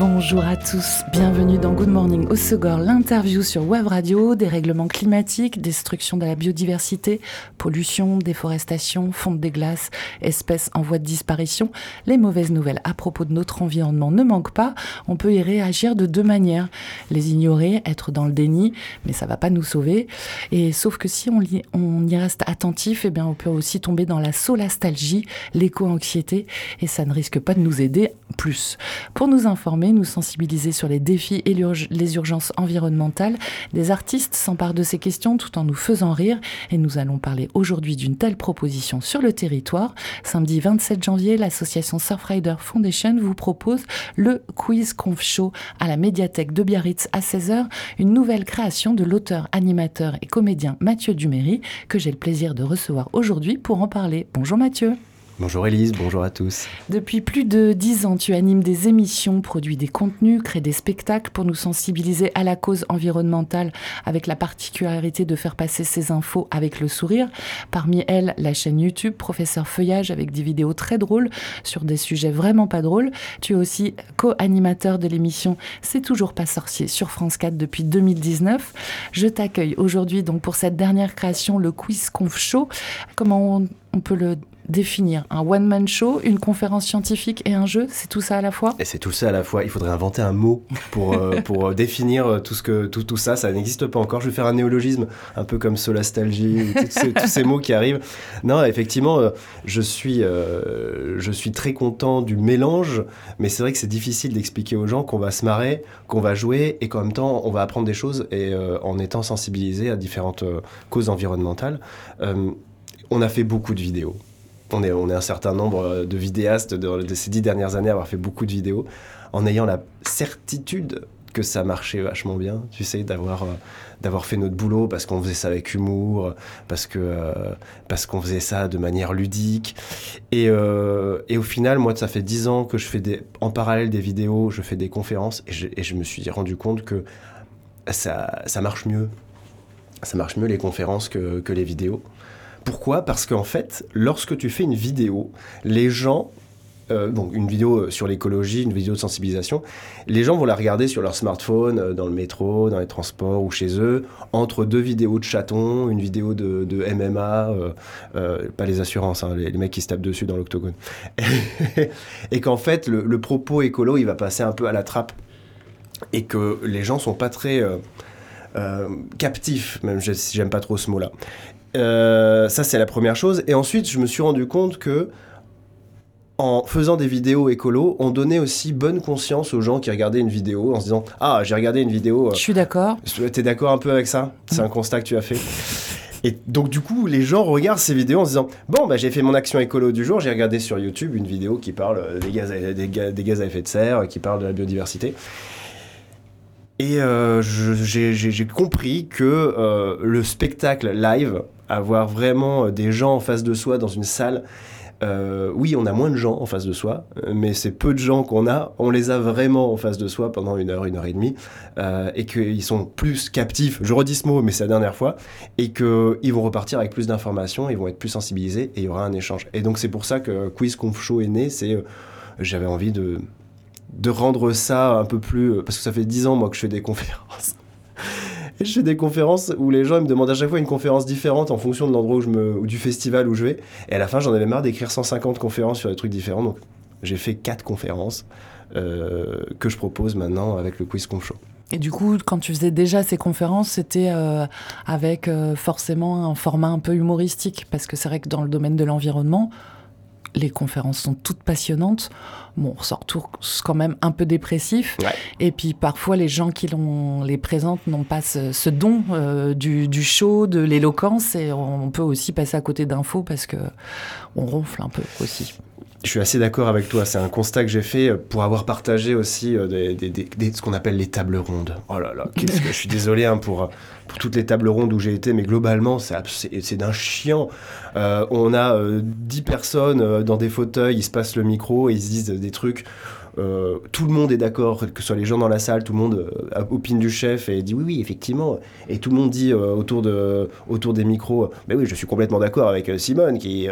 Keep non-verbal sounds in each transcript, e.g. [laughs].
Bonjour à tous, bienvenue dans Good Morning au Segor, l'interview sur Web Radio, des règlements climatiques, destruction de la biodiversité, pollution, déforestation, fonte des glaces, espèces en voie de disparition. Les mauvaises nouvelles à propos de notre environnement ne manquent pas, on peut y réagir de deux manières. Les ignorer, être dans le déni, mais ça va pas nous sauver. Et sauf que si on, y, on y reste attentif, eh bien on peut aussi tomber dans la solastalgie, l'éco-anxiété, et ça ne risque pas de nous aider plus. Pour nous informer, nous sensibiliser sur les défis et les urgences environnementales. Des artistes s'emparent de ces questions tout en nous faisant rire et nous allons parler aujourd'hui d'une telle proposition sur le territoire. Samedi 27 janvier, l'association Surfrider Foundation vous propose le Quiz Conf Show à la médiathèque de Biarritz à 16h, une nouvelle création de l'auteur, animateur et comédien Mathieu Duméry que j'ai le plaisir de recevoir aujourd'hui pour en parler. Bonjour Mathieu. Bonjour Elise, bonjour à tous. Depuis plus de dix ans, tu animes des émissions, produis des contenus, crées des spectacles pour nous sensibiliser à la cause environnementale avec la particularité de faire passer ces infos avec le sourire. Parmi elles, la chaîne YouTube Professeur Feuillage avec des vidéos très drôles sur des sujets vraiment pas drôles. Tu es aussi co-animateur de l'émission C'est toujours pas sorcier sur France 4 depuis 2019. Je t'accueille aujourd'hui donc pour cette dernière création, le Quiz Conf Show. Comment on, on peut le définir un one-man show, une conférence scientifique et un jeu C'est tout ça à la fois? Et c'est tout ça à la fois. Il faudrait inventer un mot pour, euh, [laughs] pour euh, définir euh, tout, ce que, tout, tout ça. Ça n'existe pas encore. Je vais faire un néologisme, un peu comme solastalgie, tous ces, [laughs] tous ces mots qui arrivent. Non, effectivement, je suis, je suis très content du mélange, mais c'est vrai que c'est difficile d'expliquer aux gens qu'on va se marrer, qu'on va jouer et qu'en même temps, on va apprendre des choses et en étant sensibilisé à différentes causes environnementales. on a fait beaucoup de vidéos on est, on est un certain nombre de vidéastes de, ces dix dernières années à avoir fait beaucoup de vidéos, en ayant la certitude que ça marchait vachement bien, tu sais, d'avoir euh, d'avoir fait notre boulot parce qu'on faisait ça avec humour, parce que euh, parce qu'on faisait ça de manière ludique. Et, euh, et, au final, moi, ça fait dix ans que je fais en parallèle des vidéos, je fais des conférences, et je, et je me suis rendu compte que ça, ça marche mieux. Ça marche mieux les conférences que, que les vidéos. Pourquoi? Parce qu'en fait, lorsque tu fais une vidéo, les gens euh, donc une vidéo sur l'écologie, une vidéo de sensibilisation, les gens vont la regarder sur leur smartphone, euh, dans le métro, dans les transports ou chez eux, entre deux vidéos de chatons, une vidéo de, MMA, euh, pas les assurances, hein, les, mecs qui se tapent dessus dans l'octogone. [laughs] et qu'en fait, le, propos écolo, il va passer un peu à la trappe. Et que les gens sont pas très captifs, même si j'aime pas trop ce mot-là. Euh, ça, c'est la première chose. Et ensuite, je me suis rendu compte que en faisant des vidéos écolo, on donnait aussi bonne conscience aux gens qui regardaient une vidéo en se disant Ah, j'ai regardé une vidéo. Euh, je suis d'accord. T'es d'accord un peu avec ça? C'est un constat que tu as fait et donc du coup, les gens regardent ces vidéos en se disant bon, bah, j'ai fait mon action écolo du jour, j'ai regardé sur YouTube une vidéo qui parle des gaz, à, des, gaz à effet de serre, qui parle de la biodiversité. Et euh, j'ai compris que le spectacle live avoir vraiment euh, des gens en face de soi dans une salle. Euh, oui, on a moins de gens en face de soi, mais c'est peu de gens qu'on a. On les a vraiment en face de soi pendant une heure, une heure et demie, euh, et qu'ils sont plus captifs. Je redis ce mot, mais c'est la dernière fois, et qu'ils vont repartir avec plus d'informations, ils vont être plus sensibilisés, et il y aura un échange. Et donc c'est pour ça que Quiz Conf Show est né. C'est j'avais envie de de rendre ça un peu plus parce que ça fait dix ans moi que je fais des conférences [laughs] je fais des conférences où les gens me demandent à chaque fois une conférence différente en fonction de l'endroit où je me, ou du festival où je vais. Et à la fin, j'en avais marre d'écrire 150 conférences sur des trucs différents. Donc, j'ai fait quatre conférences euh, que je propose maintenant avec le Quiz Conf Show. Et du coup, quand tu faisais déjà ces conférences, c'était euh, avec euh, forcément un format un peu humoristique, parce que c'est vrai que dans le domaine de l'environnement, les conférences sont toutes passionnantes. Bon, on sort tous quand même un peu dépressif. Et puis parfois, les gens qui les présentent n'ont pas ce, don euh, du, du, show, de l'éloquence. Et on peut aussi passer à côté d'infos parce que on ronfle un peu aussi. Je suis assez d'accord avec toi. C'est un constat que j'ai fait euh, pour avoir partagé aussi euh, des, ce qu'on appelle les tables rondes. Oh là là, qu'est-ce que je suis désolé hein, pour, pour toutes les tables rondes où j'ai été, mais globalement, c'est d'un chiant. Euh, on a 10 personnes dans des fauteuils, ils se passent le micro et ils se disent des trucs tout le monde est d'accord, que ce soit les gens dans la salle, tout le monde opine du chef et dit oui, oui, effectivement. Et tout le monde dit autour, de, autour des micros, mais oui, je suis complètement d'accord avec Simone. Qui,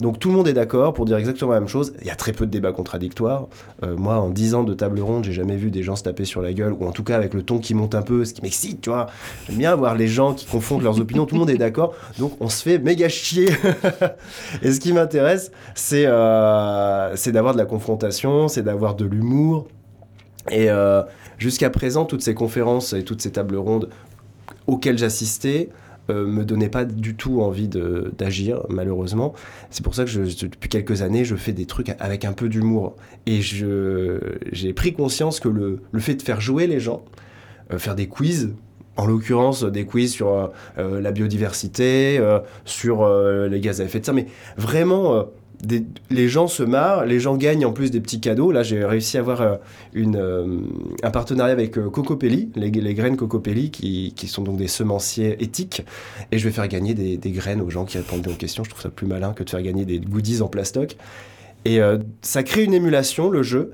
donc tout le monde est d'accord pour dire exactement la même chose. Il y a très peu de débats contradictoires. moi, en 10 ans de table ronde, j'ai jamais vu des gens se taper sur la gueule, ou en tout cas avec le ton qui monte un peu, ce qui m'excite, tu vois. J'aime bien voir les gens qui confondent leurs opinions, tout le monde est d'accord, donc on se fait méga chier. [laughs] et ce qui m'intéresse, c'est euh, d'avoir de la confrontation, c'est d'avoir de l'humour. Et euh, jusqu'à présent, toutes ces conférences et toutes ces tables rondes auxquelles j'assistais, euh, me donnaient pas du tout envie d'agir, malheureusement. C'est pour ça que depuis quelques années, je fais des trucs avec un peu d'humour. Et j'ai pris conscience que le, le, fait de faire jouer les gens, euh, faire des quiz, en l'occurrence des quiz sur euh, la biodiversité, sur les gaz à effet de serre, mais vraiment, les gens se marrent, les gens gagnent en plus des petits cadeaux. Là, j'ai réussi à avoir une, un partenariat avec Cocopelli, les, graines Cocopelli, qui, sont donc des semenciers éthiques, et je vais faire gagner des, des, graines aux gens qui répondent aux questions. Je trouve ça plus malin que de faire gagner des goodies en plastoc. Et ça crée une émulation, le jeu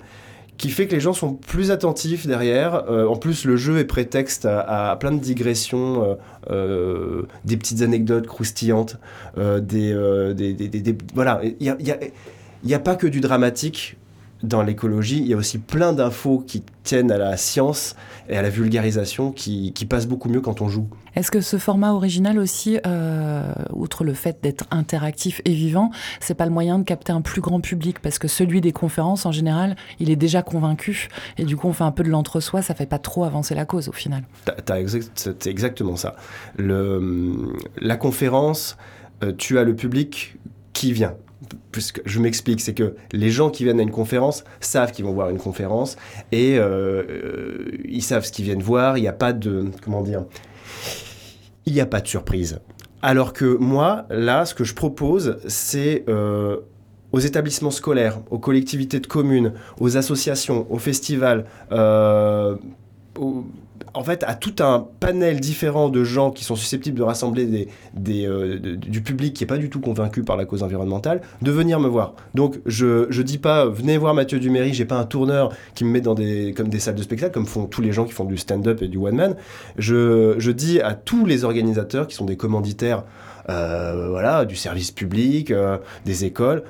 qui fait que les gens sont plus attentifs derrière. Euh, en plus, le jeu est prétexte à, plein de digressions, euh, euh, des petites anecdotes croustillantes, des, des, voilà. Il n'y a, y a, pas que du dramatique dans l'écologie, il y a aussi plein d'infos qui tiennent à la science et à la vulgarisation qui, qui passent beaucoup mieux quand on joue. Est-ce que ce format original aussi, euh, outre le fait d'être interactif et vivant, c'est pas le moyen de capter un plus grand public? Parce que celui des conférences, en général, il est déjà convaincu et du coup on fait un peu de l'entre-soi, ça fait pas trop avancer la cause au final. C'est exactement ça. Le, la conférence, euh, tu as le public qui vient puisque je m'explique, c'est que les gens qui viennent à une conférence savent qu'ils vont voir une conférence et euh, euh, ils savent ce qu'ils viennent voir. Il n'y a pas de comment dire, il n'y a pas de surprise. Alors que moi, là, ce que je propose, c'est euh, aux établissements scolaires, aux collectivités de communes, aux associations, aux festivals, aux, en fait, à tout un panel différent de gens qui sont susceptibles de rassembler euh, du public qui n'est pas du tout convaincu par la cause environnementale, de venir me voir. Donc, je ne dis pas, venez voir Mathieu Duméry, j'ai pas un tourneur qui me met dans des, comme des salles de spectacle, comme font tous les gens qui font du stand-up et du one-man. Je, je, dis à tous les organisateurs qui sont des commanditaires euh, voilà, du service public, euh, des écoles,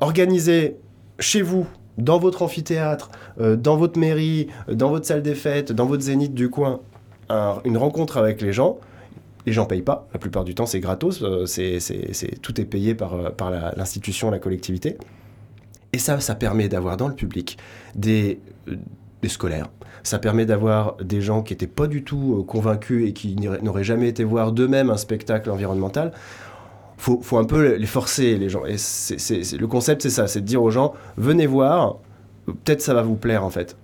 organisez chez vous dans votre amphithéâtre, euh, dans votre mairie, euh, dans votre salle des fêtes, dans votre zénith du coin, une rencontre avec les gens. Les gens payent pas, la plupart du temps c'est gratos, euh, c'est, tout est payé par, l'institution, la, collectivité. Et ça, ça permet d'avoir dans le public des, des scolaires, ça permet d'avoir des gens qui n'étaient pas du tout convaincus et qui n'auraient jamais été voir d'eux-mêmes un spectacle environnemental faut, faut un peu les forcer, les gens. Et le concept, c'est ça, c'est de dire aux gens, venez voir, peut-être ça va vous plaire en fait.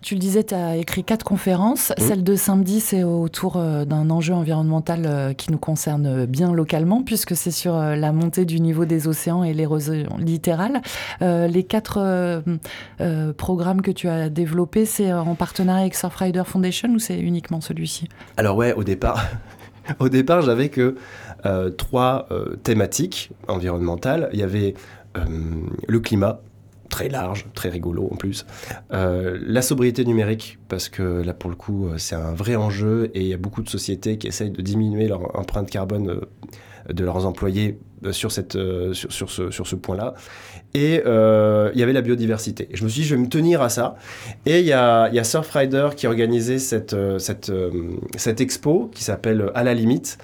Tu le disais, tu as écrit quatre conférences. Mmh. Celle de samedi, c'est autour euh, d'un enjeu environnemental euh, qui nous concerne bien localement, puisque c'est sur euh, la montée du niveau des océans et l'érosion littérale. les quatre programmes que tu as développés, c'est en partenariat avec Surfrider Foundation ou c'est uniquement celui-ci? Alors ouais, au départ, [laughs] au départ, j'avais que euh, trois euh, thématiques environnementales. Il y avait euh, le climat, très large, très rigolo en plus. la sobriété numérique, parce que là pour le coup c'est un vrai enjeu et il y a beaucoup de sociétés qui essayent de diminuer leur empreinte carbone de leurs employés sur, cette, sur, ce, sur ce point-là. Et il y avait la biodiversité. Et je me suis dit, je vais me tenir à ça. Et il y a, y a Surfrider qui organisait cette, cette, cette expo qui s'appelle À la limite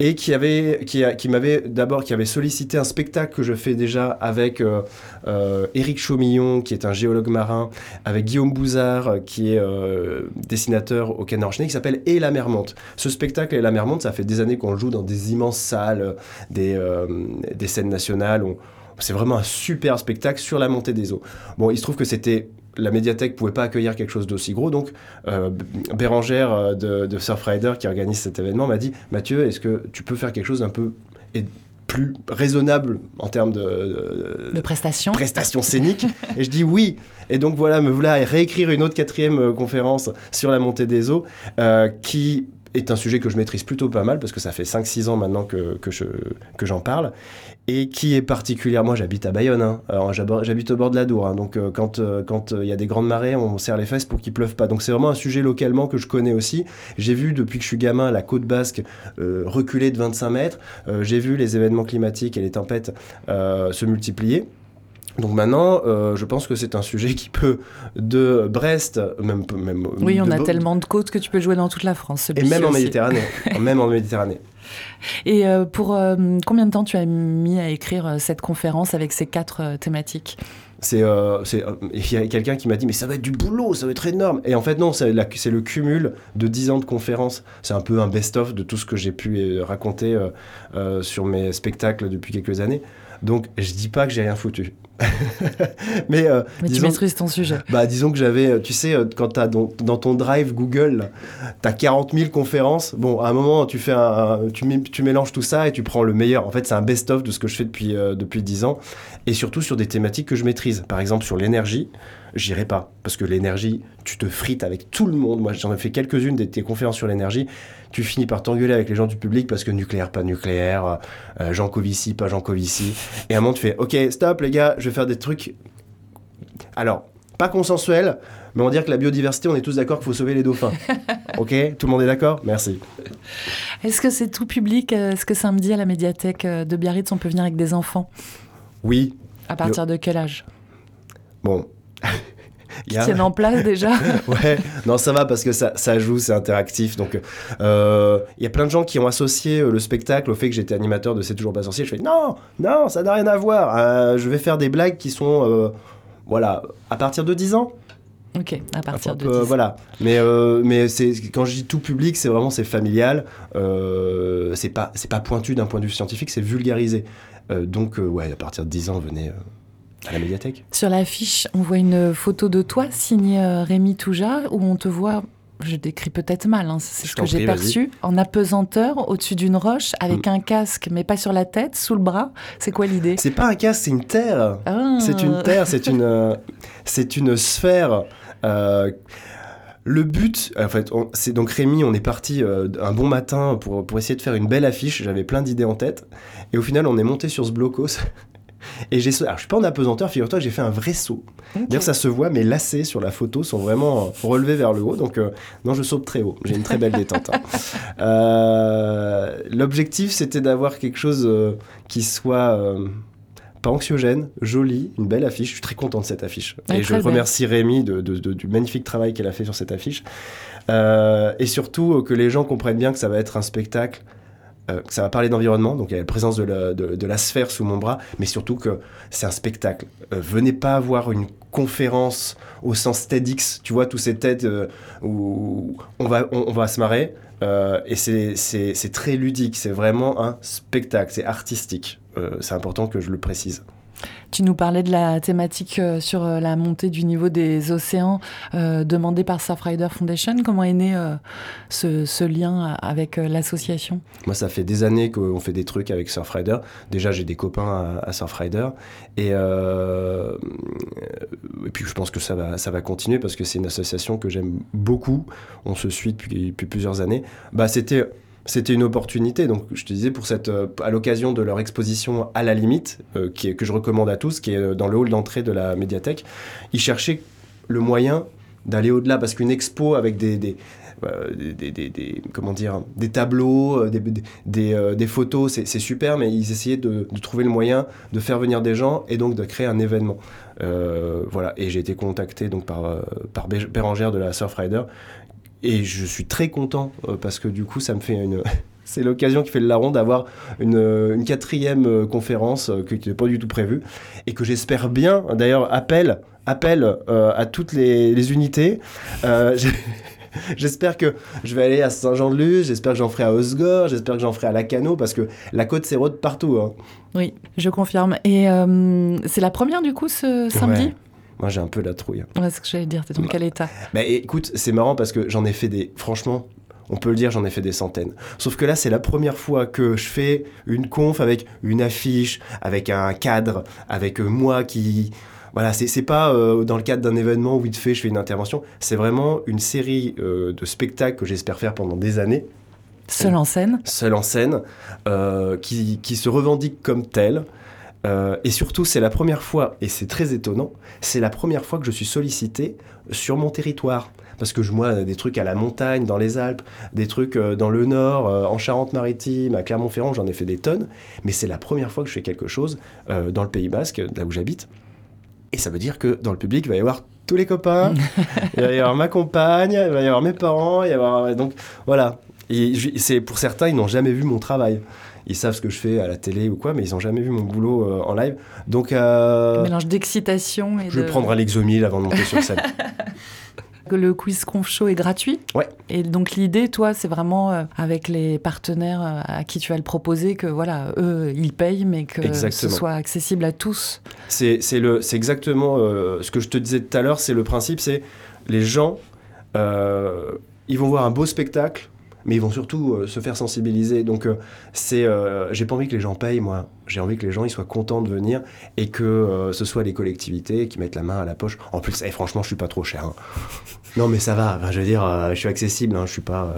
et qui avait qui, m'avait d'abord qui avait sollicité un spectacle que je fais déjà avec euh, euh, Éric Chaumillon qui est un géologue marin avec Guillaume Bouzard qui est euh, dessinateur au Canard enchaîné qui s'appelle Et la mer monte. Ce spectacle Et la mer monte, ça fait des années qu'on le joue dans des immenses salles, des, des scènes nationales. C'est vraiment un super spectacle sur la montée des eaux. Bon, il se trouve que c'était la médiathèque pouvait pas accueillir quelque chose d'aussi gros. Donc, euh, Bérangère euh, de, Surfrider, qui organise cet événement, m'a dit Mathieu, est-ce que tu peux faire quelque chose d'un peu plus raisonnable en termes de, de prestations prestations scéniques? Et je dis oui. Et donc voilà, me voilà réécrire une autre quatrième euh, conférence sur la montée des eaux qui est un sujet que je maîtrise plutôt pas mal parce que ça fait 5-6 ans maintenant que, que, je, que j'en parle et qui est particulièrement, j'habite à Bayonne, hein. J'habite au bord de la Dour, hein. donc euh, quand euh, quand il y a des grandes marées, on serre les fesses pour qu'il pleuve pas. Donc c'est vraiment un sujet localement que je connais aussi. J'ai vu depuis que je suis gamin la côte basque euh, reculer de 25 mètres. J'ai vu les événements climatiques et les tempêtes se multiplier. Donc maintenant, euh, je pense que c'est un sujet qui peut de Brest, même même. Oui, on a tellement de côtes que tu peux jouer dans toute la France. Et même en Méditerranée, [laughs] même en Méditerranée. Et euh, pour euh, combien de temps tu as mis à écrire cette conférence avec ces quatre thématiques? C'est il y a quelqu'un qui m'a dit mais ça va être du boulot ça va être énorme et en fait non c'est le cumul de 10 ans de conférences c'est un peu un best-of de tout ce que j'ai pu raconter sur mes spectacles depuis quelques années donc je dis pas que j'ai rien foutu [laughs] mais, euh, tu maîtrises ton sujet. Bah, disons que j'avais, euh, tu sais, euh, quand tu as dans, ton drive Google, tu as 40 000 conférences. Bon, à un moment, tu, fais un, tu, tu, mélanges tout ça et tu prends le meilleur. En fait, c'est un best-of de ce que je fais depuis, depuis 10 ans. Et surtout sur des thématiques que je maîtrise. Par exemple, sur l'énergie j'irai pas. Parce que l'énergie, tu te frites avec tout le monde. Moi, j'en ai fait quelques-unes de tes conférences sur l'énergie. Tu finis par t'engueuler avec les gens du public parce que nucléaire, pas nucléaire, euh, Jean Covici, pas Jean Covici. Et à un moment, tu fais Ok, stop, les gars, je vais faire des trucs. Alors, pas consensuels, mais on va dire que la biodiversité, on est tous d'accord qu'il faut sauver les dauphins. [laughs] ok Tout le monde est d'accord? Merci. Est-ce que c'est tout public? Est-ce que samedi à la médiathèque de Biarritz, on peut venir avec des enfants? Oui. À partir de quel âge? Bon, qui tiennent en place déjà. [laughs] ouais, non, ça va parce que ça, ça joue, c'est interactif. Donc, euh, il y a plein de gens qui ont associé euh, le spectacle au fait que j'étais animateur de C'est toujours pas sorcier. Je fais non, non, ça n'a rien à voir. Euh, je vais faire des blagues qui sont, voilà, à partir de 10 ans. Ok, à partir de 10 ans. Voilà, mais, mais quand je dis tout public, c'est vraiment c'est familial. c'est pas, c'est pas pointu d'un point de vue scientifique, c'est vulgarisé. donc, ouais, à partir de 10 ans, venez à la médiathèque. Sur l'affiche, on voit une photo de toi signée euh, Rémi Touja où on te voit je décris peut-être mal, hein, c'est ce que j'ai perçu, en apesanteur au-dessus d'une roche avec mm. un casque, mais pas sur la tête, sous le bras. C'est quoi l'idée? C'est pas un casque, c'est une terre. Ah. C'est une terre, c'est une, euh, c'est une sphère. Euh, le but, en fait, c'est donc Rémi, on est parti un bon matin pour, pour essayer de faire une belle affiche. J'avais plein d'idées en tête. Et au final, on est monté sur ce blocos et j'ai, alors je suis pas en apesanteur, figure-toi j'ai fait un vrai saut. D'ailleurs, ça se voit, mes lacets sur la photo sont vraiment relevés vers le haut. Donc, euh, non, je saute très haut. J'ai une très belle détente. Hein. [laughs] Euh, l'objectif, c'était d'avoir quelque chose euh, qui soit pas anxiogène, joli, une belle affiche. Je suis très content de cette affiche. et je remercie Rémi de, du magnifique travail qu'elle a fait sur cette affiche. et surtout que les gens comprennent bien que ça va être un spectacle euh, ça va parler d'environnement, donc il y a la présence de la, sphère sous mon bras, mais surtout que c'est un spectacle. Euh, venez pas avoir une conférence au sens TEDx, tu vois, tous ces têtes euh, où on va, on, va se marrer, et c'est très ludique, c'est vraiment un spectacle, c'est artistique. c'est important que je le précise. Tu nous parlais de la thématique euh, sur euh, la montée du niveau des océans euh, demandée par Surfrider Foundation. Comment est né ce, lien avec l'association? Moi, ça fait des années qu'on fait des trucs avec Surfrider. Déjà, j'ai des copains à, Surfrider. Et, puis, je pense que ça va, ça va continuer parce que c'est une association que j'aime beaucoup. On se suit depuis, depuis plusieurs années. Bah, C'était c'était une opportunité. Donc, je te disais, pour cette, euh, à l'occasion de leur exposition à la limite, euh, que je recommande à tous, qui est euh, dans le hall d'entrée de la médiathèque, ils cherchaient le moyen d'aller au-delà, parce qu'une expo avec des, des, des, comment dire, des tableaux, des, des photos, c'est super, mais ils essayaient de, trouver le moyen de faire venir des gens et donc de créer un événement. voilà, et j'ai été contacté donc par, par de la Surfrider et je suis très content euh, parce que du coup, ça me fait une. [laughs] C'est l'occasion qui fait le larron d'avoir une, euh, une, quatrième euh, conférence qui n'était pas du tout prévue et que j'espère bien. D'ailleurs, appel, appel à toutes les, les unités. [laughs] J'espère que je vais aller à Saint-Jean-de-Luz, j'espère que j'en ferai à Osgore, j'espère que j'en ferai à Lacano, parce que la côte s'érode partout. Hein. Oui, je confirme. Et c'est la première du coup ce samedi? Moi, j'ai un peu la trouille. Ouais, ce que j'allais dire. T'es dans quel état? Bah, Écoute, c'est marrant parce que j'en ai fait des. Franchement, on peut le dire, j'en ai fait des centaines. Sauf que là, c'est la première fois que je fais une conf avec une affiche, avec un cadre, avec euh, moi qui voilà, c'est pas euh, dans le cadre d'un événement où vite fait je fais une intervention. C'est vraiment une série euh, de spectacles que j'espère faire pendant des années. Seul en scène? Seul en scène, euh, qui, qui, se revendique comme tel. Et surtout, c'est la première fois, et c'est très étonnant, c'est la première fois que je suis sollicité sur mon territoire. Parce que je, moi, des trucs à la montagne, dans les Alpes, des trucs dans le Nord, en Charente-Maritime, à Clermont-Ferrand, j'en ai fait des tonnes. Mais c'est la première fois que je fais quelque chose dans le Pays Basque, là où j'habite. Et ça veut dire que dans le public, il va y avoir tous les copains, [laughs] il va y avoir ma compagne, il va y avoir mes parents, il va y avoir... Donc voilà. Et c'est pour certains, ils n'ont jamais vu mon travail. Ils savent ce que je fais à la télé ou quoi, mais ils n'ont jamais vu mon boulot euh, en live. Donc, euh, mélange d'excitation et je de... vais prendre un Lexomil avant de monter sur scène. [laughs] Le quiz Conf Show est gratuit. Ouais. Et donc l'idée, toi, c'est vraiment euh, avec les partenaires euh, à qui tu vas le proposer que voilà, eux, ils payent, mais que ce soit accessible à tous. C'est exactement euh, ce que je te disais tout à l'heure. C'est le principe, c'est les gens, ils vont voir un beau spectacle mais ils vont surtout euh, se faire sensibiliser. Donc, euh, c'est, euh, j'ai pas envie que les gens payent, moi. J'ai envie que les gens ils soient contents de venir et que ce soit les collectivités qui mettent la main à la poche. En plus, eh, franchement, je suis pas trop cher. Hein. Non, mais ça va. je veux dire, je suis accessible. Hein. Je suis pas.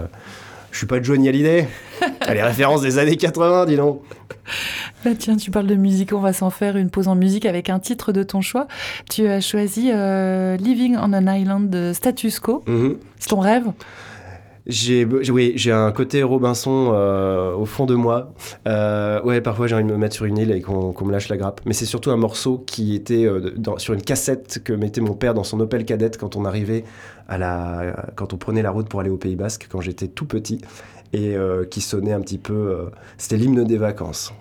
Je suis pas Johnny Hallyday. [laughs] les références des années 80, dis donc. Bah tiens, tu parles de musique, on va s'en faire une pause en musique avec un titre de ton choix. Tu as choisi Living on an Island de Status Quo. Mm-hmm. C'est ton rêve? J'ai oui, j'ai un côté Robinson euh, au fond de moi. Euh, ouais, parfois j'ai envie de me mettre sur une île et qu'on me lâche la grappe. Mais c'est surtout un morceau qui était euh, sur une cassette que mettait mon père dans son Opel Cadette quand on arrivait à la, quand on prenait la route pour aller au Pays Basque quand j'étais tout petit et qui sonnait un petit peu. C'était l'hymne des vacances.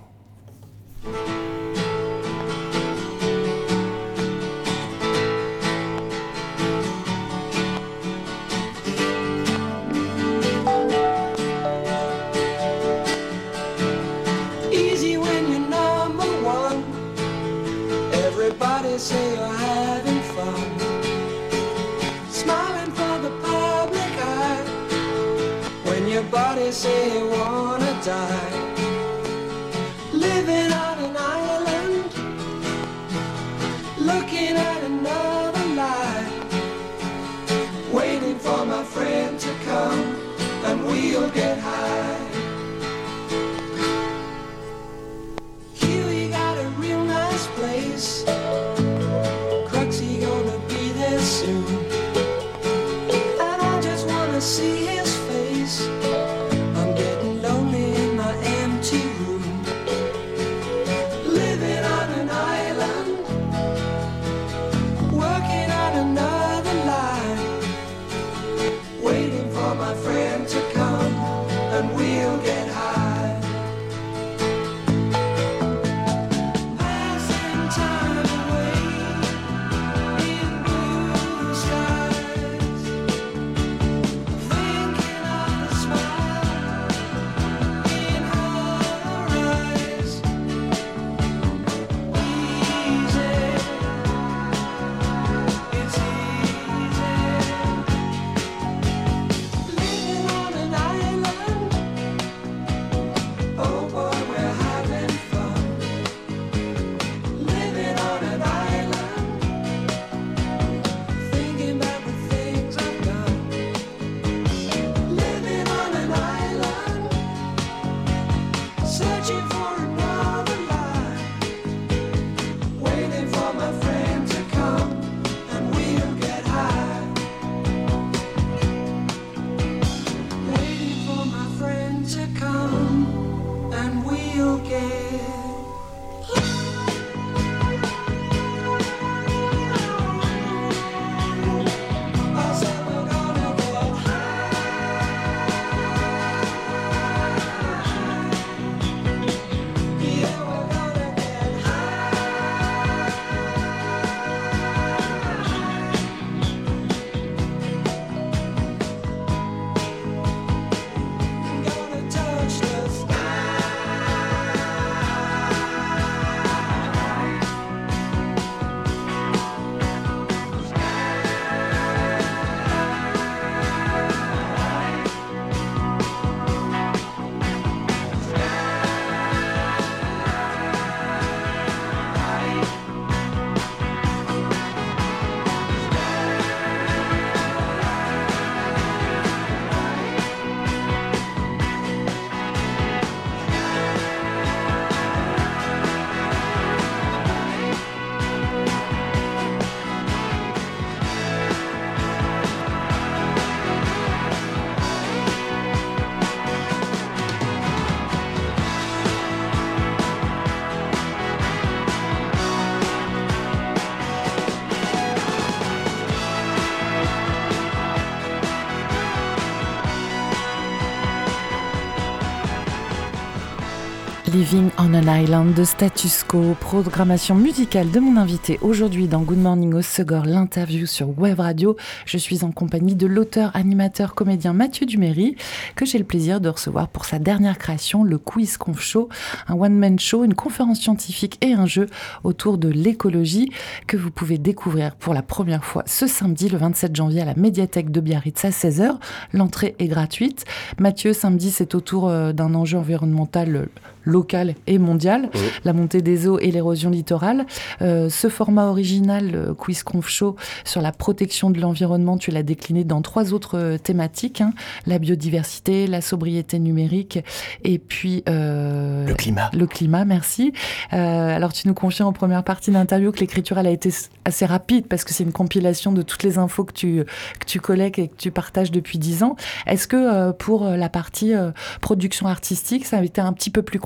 Living on an Island de Status Quo, programmation musicale de mon invité aujourd'hui dans Good Morning au Segor, l'interview sur Web Radio. Je suis en compagnie de l'auteur, animateur, comédien Mathieu Duméry, que j'ai le plaisir de recevoir pour sa dernière création, le Quiz Conf Show, un one-man show, une conférence scientifique et un jeu autour de l'écologie que vous pouvez découvrir pour la première fois ce samedi, le 27 janvier, à la médiathèque de Biarritz à 16h. L'entrée est gratuite. Mathieu, samedi, c'est autour euh, d'un enjeu environnemental local et mondial, la montée des eaux et l'érosion littorale. Euh, ce format original, euh, Quiz Conf Show, sur la protection de l'environnement, tu l'as décliné dans trois autres euh, thématiques, hein. la biodiversité, la sobriété numérique et puis... le climat. Le climat, merci. alors tu nous confies en première partie d'interview que l'écriture, elle a été assez rapide parce que c'est une compilation de toutes les infos que tu, que tu collectes et que tu partages depuis dix ans. Est-ce que pour la partie production artistique, ça a été un petit peu plus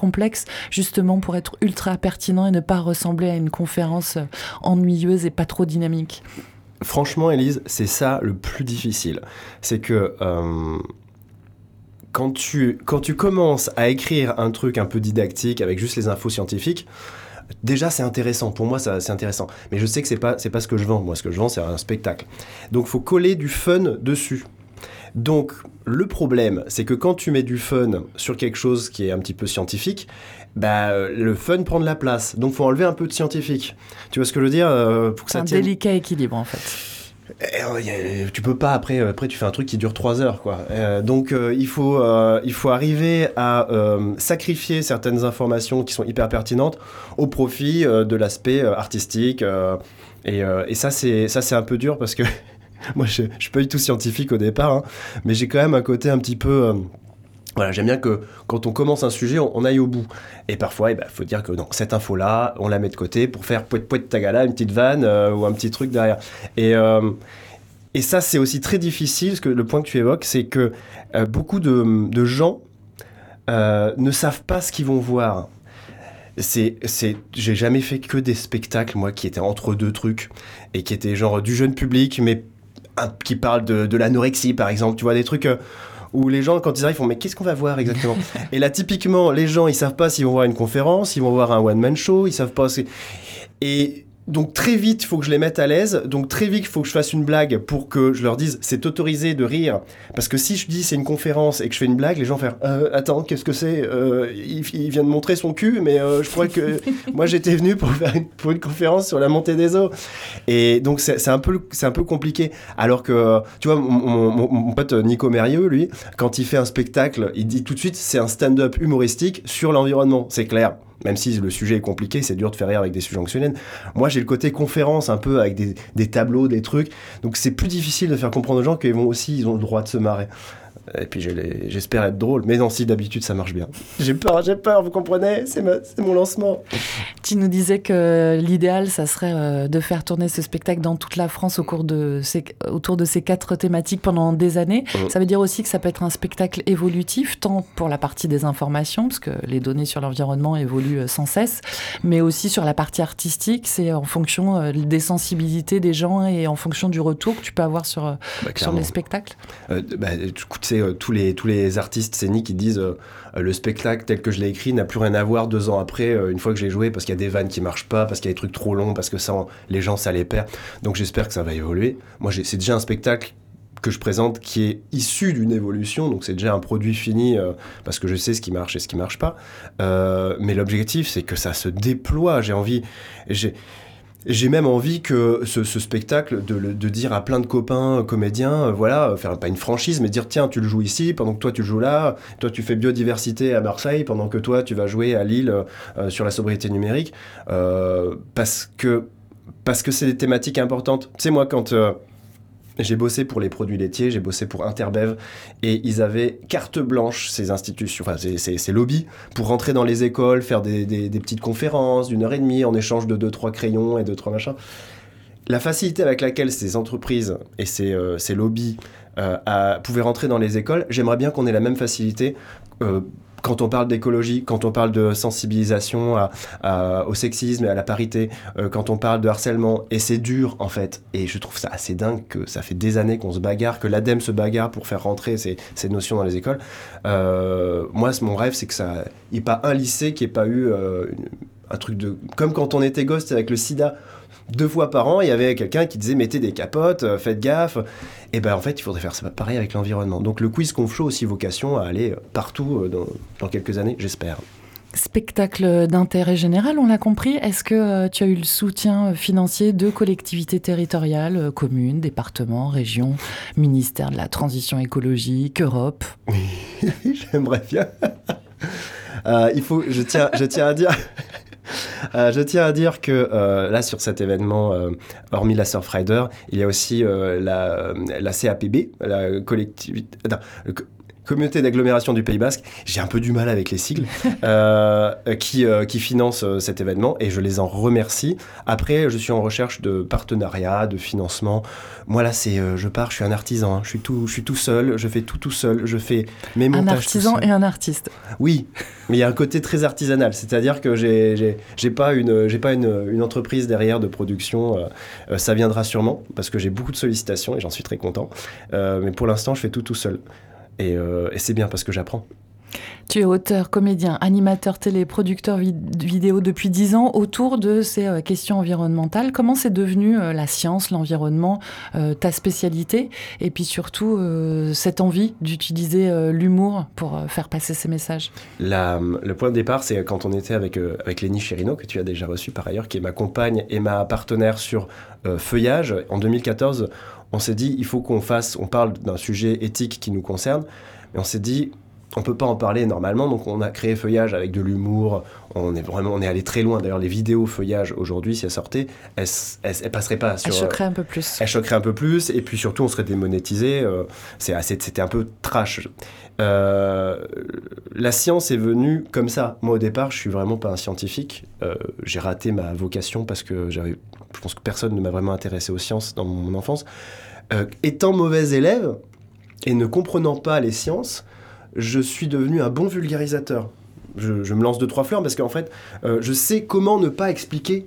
justement pour être ultra pertinent et ne pas ressembler à une conférence euh, ennuyeuse et pas trop dynamique. Franchement, Elise, c'est ça le plus difficile. C'est que euh, quand, tu, quand tu commences à écrire un truc un peu didactique avec juste les infos scientifiques, déjà c'est intéressant. Pour moi c'est intéressant. Mais je sais que c'est pas c'est pas ce que je vends. Moi ce que je vends c'est un spectacle. Donc faut coller du fun dessus. Donc, le problème, c'est que quand tu mets du fun sur quelque chose qui est un petit peu scientifique, bah, le fun prend de la place. Donc, faut enlever un peu de scientifique. Tu vois ce que je veux dire euh, pour que ça Un délicat équilibre, en fait. Eh, oh, tu peux pas après après tu fais un truc qui dure trois heures quoi euh, donc euh, il faut il faut arriver à sacrifier certaines informations qui sont hyper pertinentes au profit de l'aspect artistique et, et, ça c'est ça c'est un peu dur parce que [laughs] [laughs] Moi, je, ne suis pas du tout scientifique au départ, hein, mais j'ai quand même un côté un petit peu. Euh, voilà, j'aime bien que quand on commence un sujet, on, aille au bout. Et parfois, il eh ben, faut dire que non, cette info-là, on la met de côté pour faire poète poète tagala, une petite vanne euh, ou un petit truc derrière. Et, euh, et ça, c'est aussi très difficile, parce que le point que tu évoques, c'est que beaucoup de, de gens ne savent pas ce qu'ils vont voir. C'est, c'est, j'ai jamais fait que des spectacles, moi, qui étaient entre deux trucs, et qui étaient genre du jeune public, mais qui parle de, l'anorexie, par exemple. Tu vois, des trucs euh, où les gens, quand ils arrivent, font Mais qu'est-ce qu'on va voir exactement [laughs] Et là, typiquement, les gens, ils savent pas s'ils vont voir une conférence, ils vont voir un one-man show, ils savent pas. Et donc très vite, il faut que je les mette à l'aise. Donc très vite, il faut que je fasse une blague pour que je leur dise c'est autorisé de rire. Parce que si je dis c'est une conférence et que je fais une blague, les gens vont faire euh, attends, qu'est-ce que c'est euh, il, vient de montrer son cul, mais euh, je crois que [laughs] moi j'étais venu pour faire une, pour une conférence sur la montée des eaux. Et donc c'est un peu c'est un peu compliqué. Alors que tu vois mon, mon, pote Nico Mérieux, lui, quand il fait un spectacle, il dit tout de suite c'est un stand-up humoristique sur l'environnement. C'est clair même si le sujet est compliqué, c'est dur de faire rire avec des sujets anxiogènes. Moi, j'ai le côté conférence un peu avec des, des tableaux, des trucs. Donc, c'est plus difficile de faire comprendre aux gens qu'ils vont aussi, ils ont le droit de se marrer. Et puis j'espère être drôle. Mais non, si d'habitude ça marche bien. [laughs] J'ai peur, j'ai peur, vous comprenez? C'est mon lancement. Tu nous disais que l'idéal, ça serait euh, de faire tourner ce spectacle dans toute la France au cours de ces, autour de ces quatre thématiques pendant des années. Mmh. Ça veut dire aussi que ça peut être un spectacle évolutif, tant pour la partie des informations, parce que les données sur l'environnement évoluent euh, sans cesse, mais aussi sur la partie artistique. C'est en fonction euh, des sensibilités des gens et en fonction du retour que tu peux avoir sur, bah, sur les spectacles. Bah, euh, tous, les, tous les artistes scéniques qui disent euh, le spectacle tel que je l'ai écrit n'a plus rien à voir deux ans après, euh, une fois que j'ai joué, parce qu'il y a des vannes qui marchent pas, parce qu'il y a des trucs trop longs, parce que ça, les gens, ça les perd. Donc j'espère que ça va évoluer. Moi, c'est déjà un spectacle que je présente qui est issu d'une évolution, donc c'est déjà un produit fini parce que je sais ce qui marche et ce qui marche pas. mais l'objectif, c'est que ça se déploie. J'ai envie, j'ai, j'ai même envie que ce, spectacle, de, dire à plein de copains comédiens, euh, voilà, faire pas une franchise, mais dire tiens, tu le joues ici, pendant que toi tu le joues là, toi tu fais biodiversité à Marseille, pendant que toi tu vas jouer à Lille euh, sur la sobriété numérique, euh, parce que parce que c'est des thématiques importantes. Tu moi, quand j'ai bossé pour les produits laitiers, j'ai bossé pour Interbev, et ils avaient carte blanche, ces institutions, enfin ces, lobbies, pour rentrer dans les écoles, faire des, petites conférences d'une heure et demie en échange de deux, trois crayons et deux, trois machins. La facilité avec laquelle ces entreprises et ces, euh, lobbies euh, pouvaient rentrer dans les écoles, j'aimerais bien qu'on ait la même facilité euh, quand on parle d'écologie, quand on parle de sensibilisation au sexisme et à la parité, euh, quand on parle de harcèlement, et c'est dur en fait. Et je trouve ça assez dingue que ça fait des années qu'on se bagarre, que l'ADEME se bagarre pour faire rentrer ces, notions dans les écoles. Euh, moi, mon rêve, c'est que ça, il n'y ait pas un lycée qui n'ait pas eu euh, un truc de, comme quand on était gosse avec le SIDA deux fois par an, il y avait quelqu'un qui disait mettez des capotes, euh, faites gaffe. Et ben en fait, il faudrait faire ça pareil avec l'environnement. Donc le quiz Conf Show aussi vocation à aller partout euh, dans, quelques années, j'espère. Spectacle d'intérêt général, on l'a compris. Est-ce que euh, tu as eu le soutien financier de collectivités territoriales, communes, départements, régions, ministère de la transition écologique, Europe? Oui, [laughs] j'aimerais bien. [laughs] il faut, je tiens, je tiens à dire, euh, je tiens à dire que euh, là, sur cet événement, euh, hormis la Surfrider, il y a aussi la, la CAPB, la collectivité communauté d'agglomération du Pays Basque, j'ai un peu du mal avec les sigles, [laughs] euh, qui, euh, qui finance euh, cet événement et je les en remercie. Après, je suis en recherche de partenariats, de financement. Moi là, c'est, je pars, je suis un artisan, hein. je, suis tout, je suis tout seul, je fais tout tout seul, je fais mes montages. Un artisan et un artiste. Oui, [laughs] mais il y a un côté très artisanal, c'est-à-dire que j'ai, pas, une, pas une, une, entreprise derrière de production, ça viendra sûrement parce que j'ai beaucoup de sollicitations et j'en suis très content. mais pour l'instant, je fais tout tout seul. Euh, et, c'est bien parce que j'apprends. Tu es auteur, comédien, animateur télé, producteur vidéo depuis dix ans autour de ces euh, questions environnementales. Comment c'est devenu euh, la science, l'environnement, ta spécialité? Et puis surtout, cette envie d'utiliser l'humour pour faire passer ces messages Le point de départ, c'est quand on était avec, avec Lénie Chérino, que tu as déjà reçu par ailleurs, qui est ma compagne et ma partenaire sur Feuillage. En 2014, on s'est dit, il faut qu'on fasse, on parle d'un sujet éthique qui nous concerne, mais on s'est dit, on peut pas en parler normalement, donc on a créé Feuillage avec de l'humour. On est vraiment, on est allé très loin. D'ailleurs, les vidéos Feuillage aujourd'hui, si elles sortaient, elles, elles, passeraient pas sur. Elles choqueraient un peu plus. Elles choqueraient un peu plus, et puis surtout, on serait démonétisé. Euh, c'est c'était un peu trash. Euh, la science est venue comme ça. Moi, au départ, je suis vraiment pas un scientifique. Euh, j'ai raté ma vocation parce que je pense que personne ne m'a vraiment intéressé aux sciences dans mon enfance. étant mauvais élève et ne comprenant pas les sciences je suis devenu un bon vulgarisateur. Je, me lance deux, trois fleurs parce qu'en fait, euh, je sais comment ne pas expliquer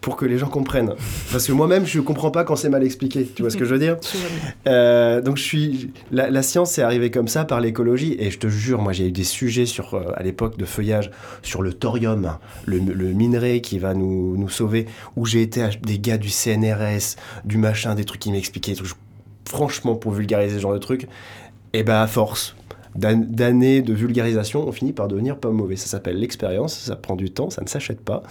pour que les gens comprennent. Parce que moi-même, je ne comprends pas quand c'est mal expliqué. Tu vois ce que je veux dire [laughs] euh, Donc, je suis... La, science est arrivée comme ça par l'écologie. Et je te jure, moi, j'ai eu des sujets sur, euh, à l'époque de feuillage sur le thorium, le, minerai qui va nous, nous sauver, où j'ai été à des gars du CNRS, du machin, des trucs qui m'expliquaient. Franchement, pour vulgariser ce genre de trucs, et eh ben à force, d'années de vulgarisation, on finit par devenir pas mauvais. Ça s'appelle l'expérience, ça prend du temps, ça ne s'achète pas.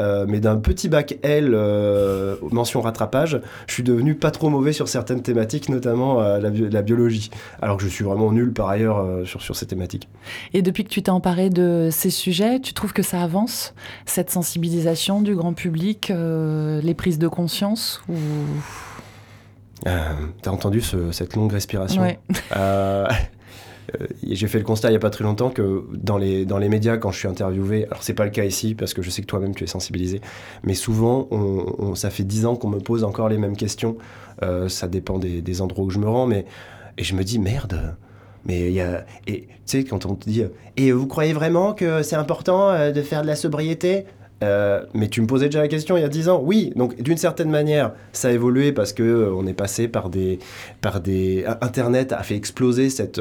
Euh, mais d'un petit bac L, euh, mention rattrapage, je suis devenu pas trop mauvais sur certaines thématiques, notamment euh, la, biologie. Alors que je suis vraiment nul par ailleurs sur, sur ces thématiques. Et depuis que tu t'es emparé de ces sujets, tu trouves que ça avance, cette sensibilisation du grand public, les prises de conscience ou... T'as entendu cette longue respiration? Ouais. Euh, j'ai fait le constat il n'y a pas très longtemps que dans les, dans les médias, quand je suis interviewé, alors c'est pas le cas ici parce que je sais que toi-même tu es sensibilisé, mais souvent, on, ça fait dix ans qu'on me pose encore les mêmes questions. Euh, ça dépend des, des, endroits où je me rends, mais et je me dis merde. Mais il y a, tu sais, quand on te dit, et vous croyez vraiment que c'est important euh, de faire de la sobriété? Mais tu me posais déjà la question il y a dix ans. Oui, donc d'une certaine manière, ça a évolué parce que on est passé par des, par des. Internet a fait exploser cette,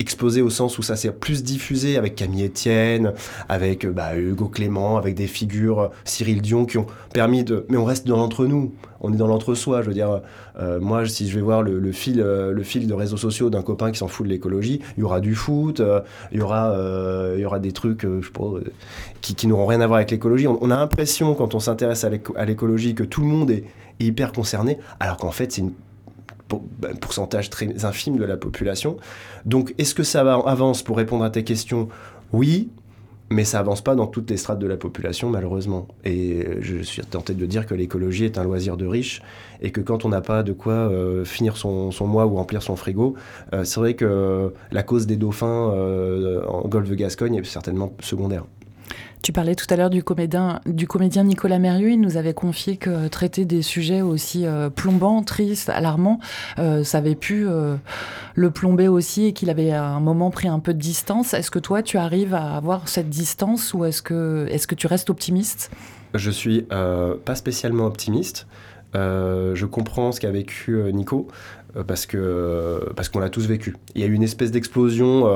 explosé au sens où ça s'est plus diffusé avec Camille Etienne, avec euh, bah, Hugo Clément, avec des figures euh, Cyril Dion qui ont permis de. Mais on reste dans l'entre-nous, on est dans l'entre-soi. Je veux dire, euh, moi, si je vais voir le, fil, le fil de réseaux sociaux d'un copain qui s'en fout de l'écologie, il y aura du foot, il y aura, il y aura des trucs, je sais pas, qui, qui n'auront rien à voir avec l'écologie. On, a l'impression, quand on s'intéresse à l'écologie, que tout le monde est hyper concerné, alors qu'en fait, c'est une un pourcentage très infime de la population. Donc, est-ce que ça avance pour répondre à tes questions? Oui, mais ça avance pas dans toutes les strates de la population, malheureusement. Et je suis tenté de dire que l'écologie est un loisir de riches et que quand on n'a pas de quoi euh, finir son, mois ou remplir son frigo, euh, c'est vrai que la cause des dauphins euh, en golfe de Gascogne est certainement secondaire. Tu parlais tout à l'heure du comédien, du comédien Nicolas Mérieux. Il nous avait confié que traiter des sujets aussi euh, plombants, tristes, alarmants, euh, ça avait pu euh, le plomber aussi et qu'il avait à un moment pris un peu de distance. Est-ce que toi, tu arrives à avoir cette distance ou est-ce que, est que tu restes optimiste? Je suis pas spécialement optimiste. je comprends ce qu'a vécu Nico. Euh, parce que euh, parce qu'on l'a tous vécu. Il y a eu une espèce d'explosion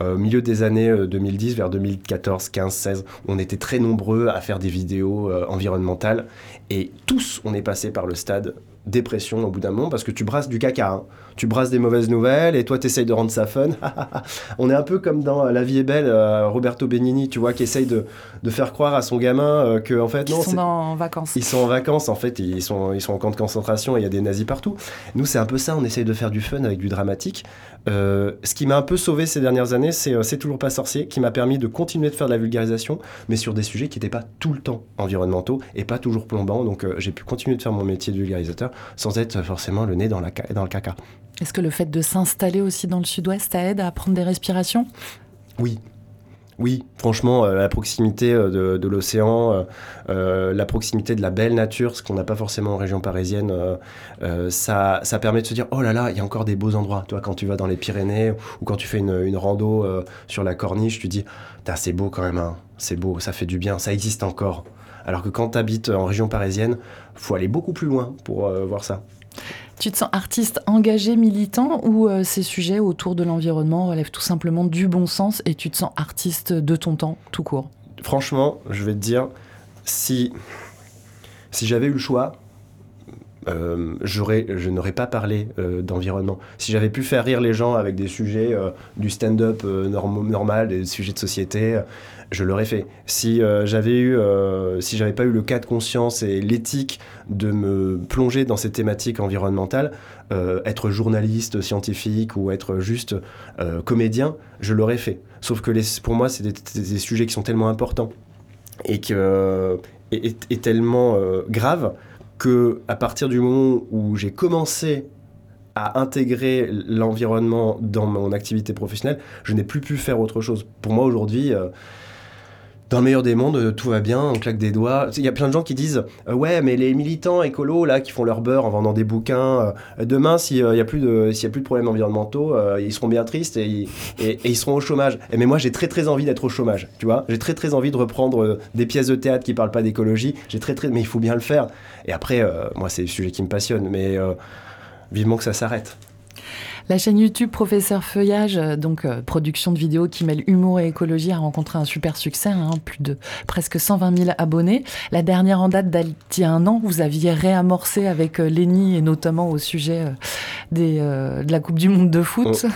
euh, au milieu des années 2010 vers 2014, 15, 16 où on était très nombreux à faire des vidéos environnementales et tous on est passé par le stade dépression au bout d'un moment parce que tu brasses du caca. Hein. Tu brasses des mauvaises nouvelles et toi tu essayes de rendre ça fun. [laughs] On est un peu comme dans La vie est belle, Roberto Benigni, tu vois, qui essaye de, de faire croire à son gamin que en fait non, ils sont en vacances. Ils sont en vacances en fait, ils sont ils sont en camp de concentration et il y a des nazis partout. Nous c'est un peu ça, on essaye de faire du fun avec du dramatique. Euh, ce qui m'a un peu sauvé ces dernières années, c'est euh, C'est toujours pas sorcier, qui m'a permis de continuer de faire de la vulgarisation, mais sur des sujets qui n'étaient pas tout le temps environnementaux et pas toujours plombants. Donc euh, j'ai pu continuer de faire mon métier de vulgarisateur sans être forcément le nez dans, la, dans le caca. Est-ce que le fait de s'installer aussi dans le sud-ouest, ça aide à prendre des respirations? Oui, oui, franchement, euh, la proximité euh, de, l'océan, euh, la proximité de la belle nature, ce qu'on n'a pas forcément en région parisienne, ça, permet de se dire, oh là là, il y a encore des beaux endroits. Toi, quand tu vas dans les Pyrénées ou quand tu fais une, une rando sur la corniche, tu dis, c'est beau quand même, hein. c'est beau, ça fait du bien, ça existe encore. Alors que quand tu habites en région parisienne, faut aller beaucoup plus loin pour voir ça. Tu te sens artiste engagé, militant, ou euh, ces sujets autour de l'environnement relèvent tout simplement du bon sens et tu te sens artiste de ton temps, tout court? Franchement, je vais te dire, si, si j'avais eu le choix, euh, je n'aurais pas parlé euh, d'environnement. Si j'avais pu faire rire les gens avec des sujets du stand-up normal, des sujets de société, je l'aurais fait. Si euh, j'avais eu, euh, si j'avais pas eu le cas de conscience et l'éthique de me plonger dans ces thématiques environnementales, euh, être journaliste scientifique ou être juste comédien, je l'aurais fait. Sauf que pour moi, c'est des, sujets qui sont tellement importants et, que, et, et tellement graves que à partir du moment où j'ai commencé à intégrer l'environnement dans mon activité professionnelle, je n'ai plus pu faire autre chose. Pour moi aujourd'hui, dans le meilleur des mondes, euh, tout va bien, on claque des doigts. Il y a plein de gens qui disent euh, Ouais, mais les militants écolos, là, qui font leur beurre en vendant des bouquins, euh, demain, s'il n'y a, plus de, a plus de problèmes environnementaux, ils seront bien tristes et, ils seront au chômage. Mais moi, j'ai très très envie d'être au chômage, tu vois. J'ai très très envie de reprendre des pièces de théâtre qui parlent pas d'écologie. J'ai très très. Mais il faut bien le faire. Et après, moi, c'est le sujet qui me passionne, mais vivement que ça s'arrête. La chaîne YouTube Professeur Feuillage, euh, donc euh, production de vidéos qui mêle humour et écologie, a rencontré un super succès, hein, plus de presque 120 000 abonnés. La dernière en date d'il y a un an, vous aviez réamorcé avec euh, Lenny et notamment au sujet des, de la Coupe du Monde de foot. Oh.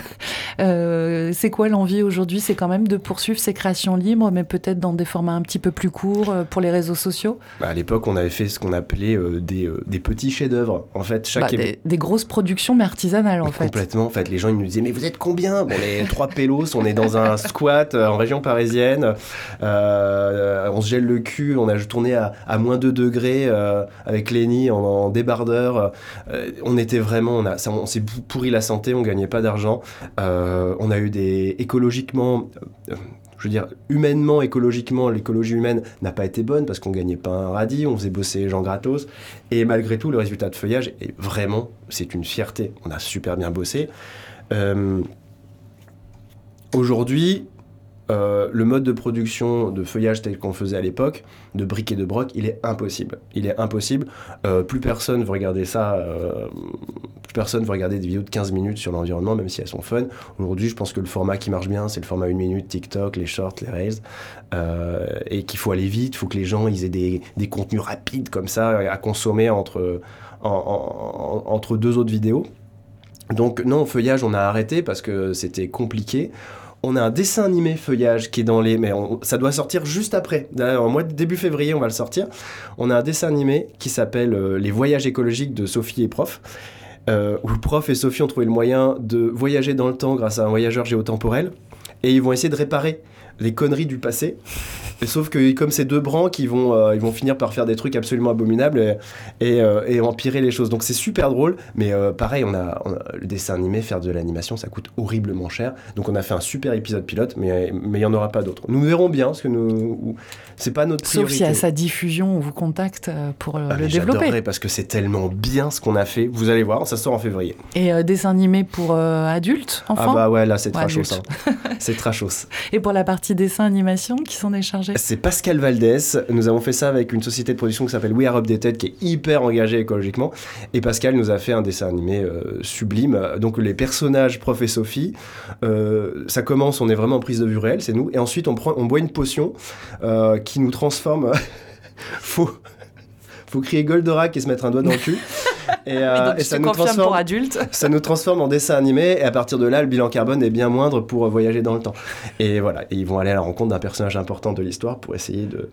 [laughs] c'est quoi l'envie aujourd'hui? C'est quand même de poursuivre ces créations libres, mais peut-être dans des formats un petit peu plus courts pour les réseaux sociaux? Bah, À l'époque, on avait fait ce qu'on appelait des, des, petits chefs-d'œuvre. En fait, chaque bah, des, grosses productions, mais artisanales, en fait. Complètement en fait. Les gens, ils nous disaient, mais vous êtes combien? Bon, les [laughs] trois pélos, on est dans un squat euh, en région parisienne. Euh, on se gèle le cul. On a tourné à, moins 2 degrés euh, avec Lenny en, débardeur. on était vraiment, on, on s'est pourri la santé, on gagnait pas d'argent. on a eu des écologiquement je veux dire, humainement, écologiquement, l'écologie humaine n'a pas été bonne parce qu'on gagnait pas un radis, on faisait bosser les gens gratos. Et malgré tout, le résultat de feuillage est vraiment, c'est une fierté. On a super bien bossé. Euh, aujourd'hui, euh, le mode de production de feuillage tel qu'on faisait à l'époque, de briques et de broc, il est impossible. Il est impossible. Euh, plus personne veut regarder ça. Euh, plus personne veut regarder des vidéos de 15 minutes sur l'environnement, même si elles sont fun. Aujourd'hui, je pense que le format qui marche bien, c'est le format 1 minute, TikTok, les shorts, les reels. et qu'il faut aller vite, il faut que les gens ils aient des, des, contenus rapides comme ça à consommer entre, entre deux autres vidéos. Donc non, feuillage, on a arrêté parce que c'était compliqué on a un dessin animé feuillage qui est dans les. Mais ça doit sortir juste après. En mois début février, on va le sortir. On a un dessin animé qui s'appelle euh, Les voyages écologiques de Sophie et Prof. Euh, où Prof et Sophie ont trouvé le moyen de voyager dans le temps grâce à un voyageur géotemporel. Et ils vont essayer de réparer les conneries du passé. sauf que comme ces deux branques, ils vont, euh, ils vont finir par faire des trucs absolument abominables et, et, euh, et empirer les choses. Donc c'est super drôle, mais euh, pareil, on a, on a- le dessin animé, faire de l'animation, ça coûte horriblement cher. Donc on a fait un super épisode pilote, mais mais il y en aura pas d'autres. Nous verrons bien, parce que nous, c'est pas notre Sauf priorité. si à sa diffusion, on vous contacte pour Ah, le développer. Parce que c'est tellement bien ce qu'on a fait. Vous allez voir, ça sort en février. Et dessin animé pour adultes, enfants? ah bah ouais, là c'est Ou trashos. hein. c'est trashos. Et pour la partie dessin animation, qui s'en est C'est Pascal Valdés. Nous avons fait ça avec une société de production qui s'appelle We Are Updated, qui est hyper engagée écologiquement. Et Pascal nous a fait un dessin animé euh, sublime. Donc les personnages, prof et Sophie, euh, ça commence, on est vraiment en prise de vue réelle, c'est nous. Et ensuite, on, prend, on boit une potion euh, qui nous transforme. [laughs] faut, faut crier Goldorak et se mettre un doigt dans le cul. Et, euh, et je ça nous transforme pour adultes. [laughs] ça nous transforme en dessin animé et à partir de là le bilan carbone est bien moindre pour euh, voyager dans le temps et voilà et ils vont aller à la rencontre d'un personnage important de l'histoire pour essayer de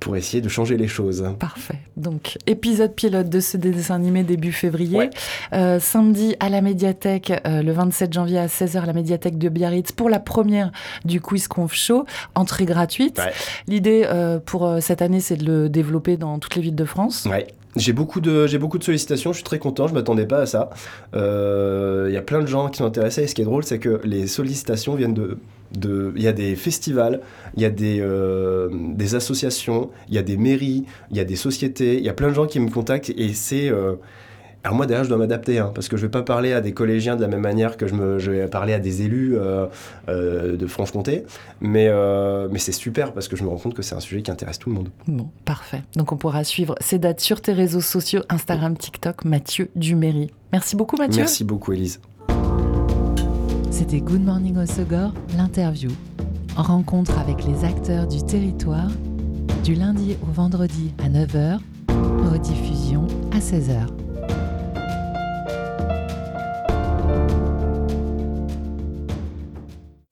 pour essayer de changer les choses Parfait. Donc, épisode pilote de ce dessin animé début février. Ouais. Euh, samedi à la médiathèque, euh, le 27 janvier à 16h à la médiathèque de Biarritz pour la première du Quiz Conf Show. Entrée gratuite. Ouais. L'idée euh, pour euh, cette année, c'est de le développer dans toutes les villes de France. ouais j'ai beaucoup de beaucoup de sollicitations je suis très content je m'attendais pas à ça. Euh, il y a plein de gens qui sont intéressés et ce qui est drôle c'est que les sollicitations viennent de de il y a des festivals il y a des euh, des associations il y a des mairies il y a des sociétés il y a plein de gens qui me contactent et c'est euh, alors moi derrière je dois m'adapter hein, parce que je vais pas parler à des collégiens de la même manière que je, me, je vais parler à des élus euh, euh, de Franche-Comté mais, euh, mais c'est super parce que je me rends compte que c'est un sujet qui intéresse tout le monde Bon, parfait. Donc, on pourra suivre ces dates sur tes réseaux sociaux, Instagram, TikTok, Mathieu Duméry. Merci beaucoup, Mathieu. merci beaucoup Elise C'était Good Morning Osogor, l'interview. En rencontre avec les acteurs du territoire, du lundi au vendredi à 9h, rediffusion à 16h.